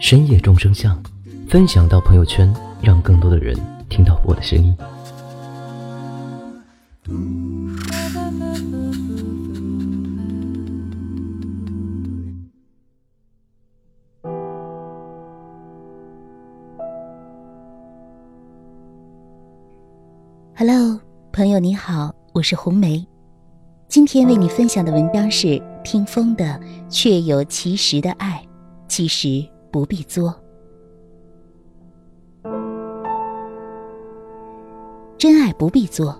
深夜众生相”，分享到朋友圈，让更多的人听到我的声音。Hello，朋友你好，我是红梅。今天为你分享的文章是听风的《确有其实的爱》，其实不必作。真爱不必作，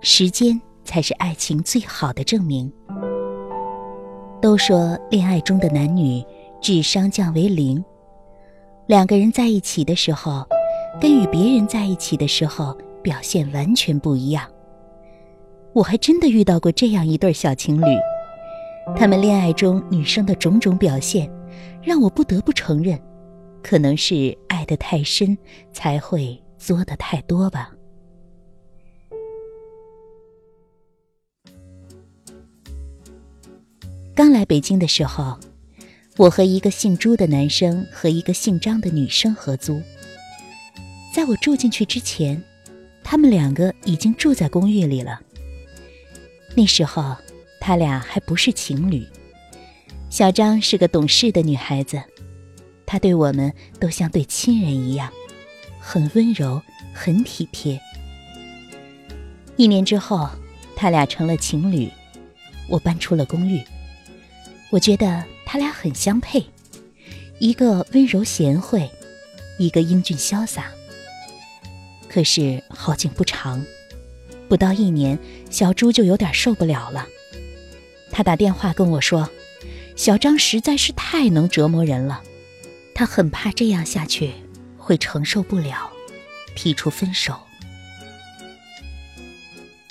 时间才是爱情最好的证明。都说恋爱中的男女智商降为零，两个人在一起的时候，跟与别人在一起的时候表现完全不一样。我还真的遇到过这样一对小情侣，他们恋爱中女生的种种表现，让我不得不承认，可能是爱得太深，才会作的太多吧。刚来北京的时候，我和一个姓朱的男生和一个姓张的女生合租。在我住进去之前，他们两个已经住在公寓里了。那时候，他俩还不是情侣。小张是个懂事的女孩子，她对我们都像对亲人一样，很温柔，很体贴。一年之后，他俩成了情侣，我搬出了公寓。我觉得他俩很相配，一个温柔贤惠，一个英俊潇洒。可是好景不长。不到一年，小朱就有点受不了了。他打电话跟我说：“小张实在是太能折磨人了，他很怕这样下去会承受不了，提出分手。”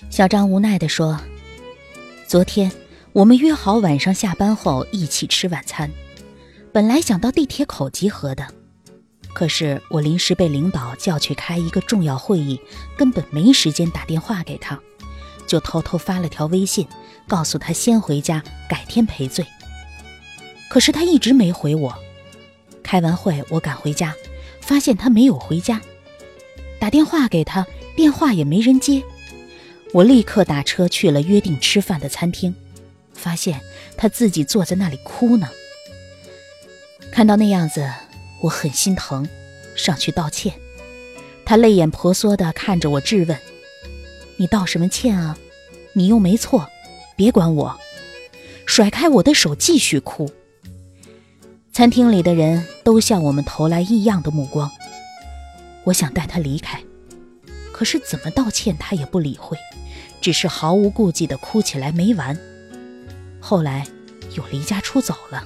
小张无奈地说：“昨天我们约好晚上下班后一起吃晚餐，本来想到地铁口集合的。”可是我临时被领导叫去开一个重要会议，根本没时间打电话给他，就偷偷发了条微信，告诉他先回家，改天赔罪。可是他一直没回我。开完会我赶回家，发现他没有回家，打电话给他，电话也没人接。我立刻打车去了约定吃饭的餐厅，发现他自己坐在那里哭呢。看到那样子。我很心疼，上去道歉。他泪眼婆娑地看着我，质问：“你道什么歉啊？你又没错，别管我。”甩开我的手，继续哭。餐厅里的人都向我们投来异样的目光。我想带他离开，可是怎么道歉他也不理会，只是毫无顾忌地哭起来没完。后来又离家出走了。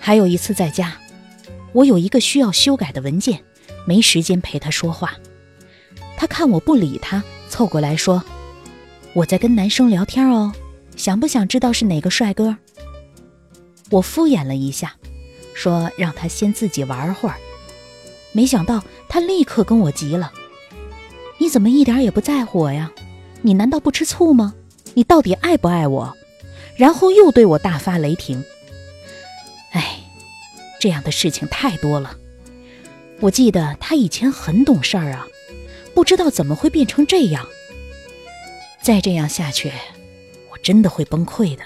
还有一次在家，我有一个需要修改的文件，没时间陪他说话。他看我不理他，凑过来说：“我在跟男生聊天哦，想不想知道是哪个帅哥？”我敷衍了一下，说让他先自己玩会儿。没想到他立刻跟我急了：“你怎么一点也不在乎我呀？你难道不吃醋吗？你到底爱不爱我？”然后又对我大发雷霆。哎这样的事情太多了，我记得他以前很懂事儿啊，不知道怎么会变成这样。再这样下去，我真的会崩溃的。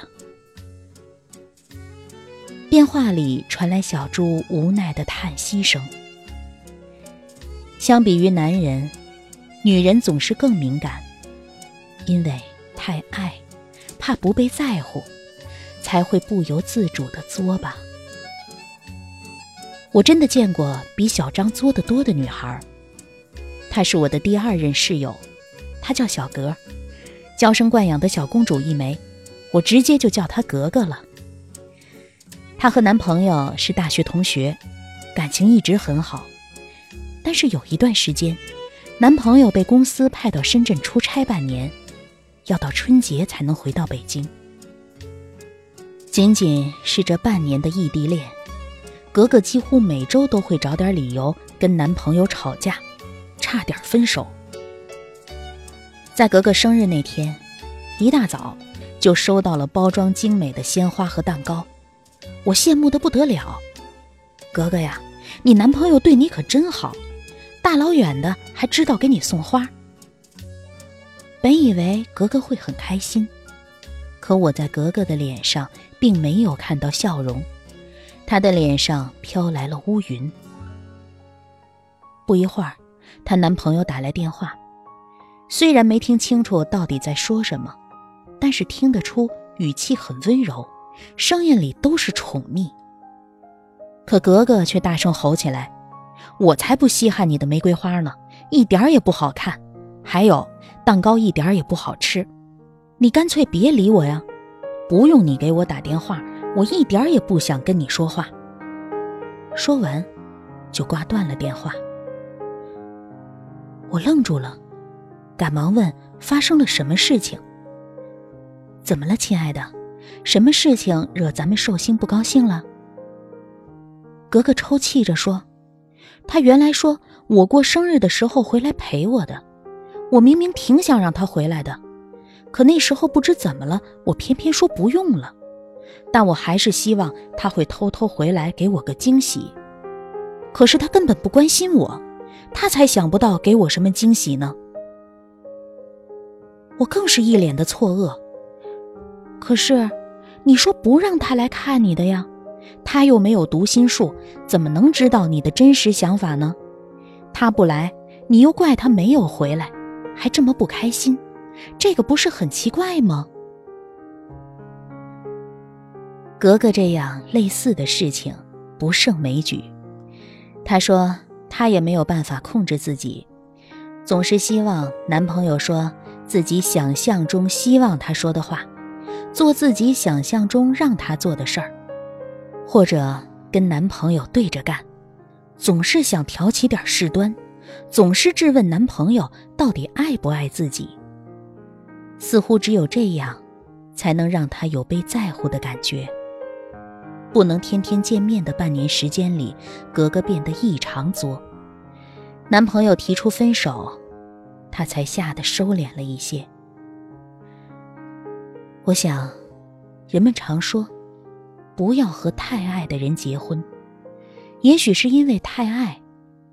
电话里传来小猪无奈的叹息声。相比于男人，女人总是更敏感，因为太爱，怕不被在乎，才会不由自主的作吧。我真的见过比小张作得多的女孩。她是我的第二任室友，她叫小格，娇生惯养的小公主一枚，我直接就叫她格格了。她和男朋友是大学同学，感情一直很好。但是有一段时间，男朋友被公司派到深圳出差半年，要到春节才能回到北京。仅仅是这半年的异地恋，格格几乎每周都会找点理由跟男朋友吵架，差点分手。在格格生日那天，一大早就收到了包装精美的鲜花和蛋糕，我羡慕的不得了。格格呀，你男朋友对你可真好，大老远的还知道给你送花。本以为格格会很开心，可我在格格的脸上。并没有看到笑容，她的脸上飘来了乌云。不一会儿，她男朋友打来电话，虽然没听清楚到底在说什么，但是听得出语气很温柔，声音里都是宠溺。可格格却大声吼起来：“我才不稀罕你的玫瑰花呢，一点也不好看，还有蛋糕一点也不好吃，你干脆别理我呀！”不用你给我打电话，我一点也不想跟你说话。说完，就挂断了电话。我愣住了，赶忙问发生了什么事情。怎么了，亲爱的？什么事情惹咱们寿星不高兴了？格格抽泣着说：“他原来说我过生日的时候回来陪我的，我明明挺想让他回来的。”可那时候不知怎么了，我偏偏说不用了。但我还是希望他会偷偷回来给我个惊喜。可是他根本不关心我，他才想不到给我什么惊喜呢。我更是一脸的错愕。可是，你说不让他来看你的呀？他又没有读心术，怎么能知道你的真实想法呢？他不来，你又怪他没有回来，还这么不开心。这个不是很奇怪吗？格格这样类似的事情不胜枚举。她说她也没有办法控制自己，总是希望男朋友说自己想象中希望他说的话，做自己想象中让他做的事儿，或者跟男朋友对着干，总是想挑起点事端，总是质问男朋友到底爱不爱自己。似乎只有这样，才能让他有被在乎的感觉。不能天天见面的半年时间里，格格变得异常作。男朋友提出分手，她才吓得收敛了一些。我想，人们常说，不要和太爱的人结婚，也许是因为太爱，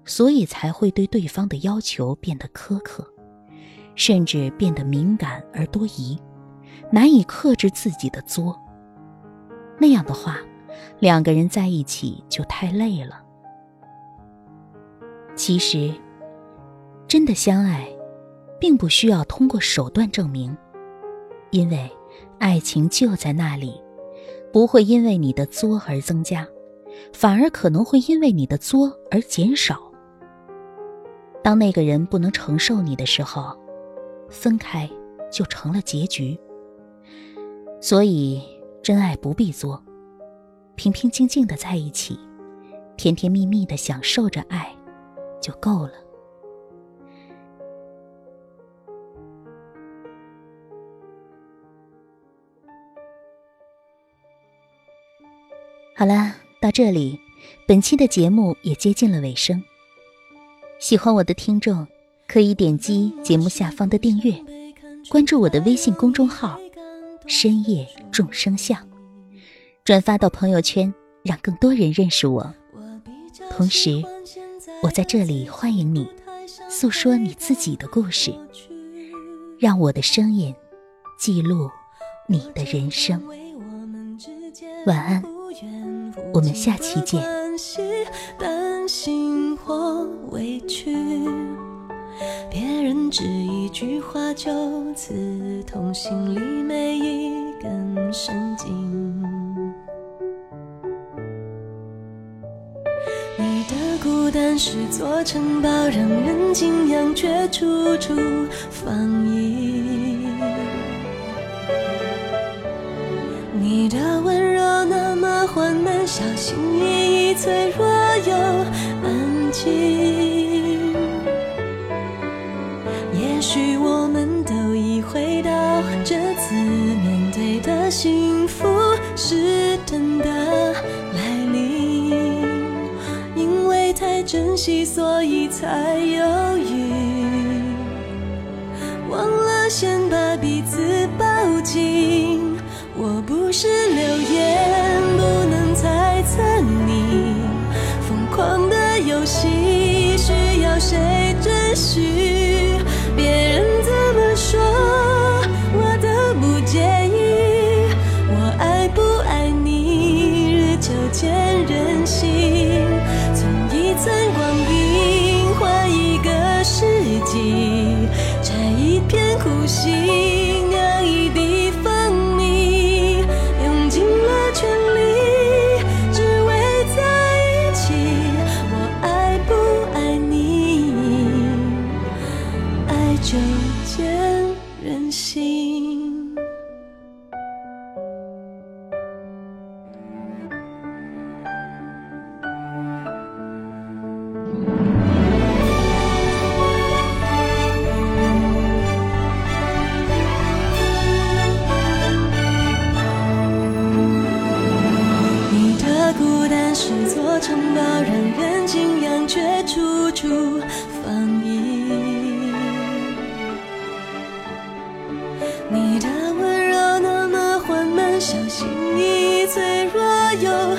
所以才会对对方的要求变得苛刻。甚至变得敏感而多疑，难以克制自己的作。那样的话，两个人在一起就太累了。其实，真的相爱，并不需要通过手段证明，因为爱情就在那里，不会因为你的作而增加，反而可能会因为你的作而减少。当那个人不能承受你的时候，分开就成了结局，所以真爱不必作，平平静静的在一起，甜甜蜜蜜的享受着爱，就够了。好了，到这里，本期的节目也接近了尾声。喜欢我的听众。可以点击节目下方的订阅，关注我的微信公众号“深夜众生相”，转发到朋友圈，让更多人认识我。同时，我在这里欢迎你诉说你自己的故事，让我的声音记录你的人生。晚安，我们下期见。担心或委屈别人只一句话就刺痛心里每一根神经。你的孤单是座城堡，让人敬仰，却处处防御。你的温柔。小心翼翼，脆弱又安静。也许我们都已回到这次面对的幸福是真的来临，因为太珍惜，所以才犹豫，忘了先把彼此抱紧。我不是流言，游戏，需要谁准许？别人怎么说，我都不介意。我爱不爱你，日久见人心。从一寸光阴换一个世纪，摘一片苦心。You.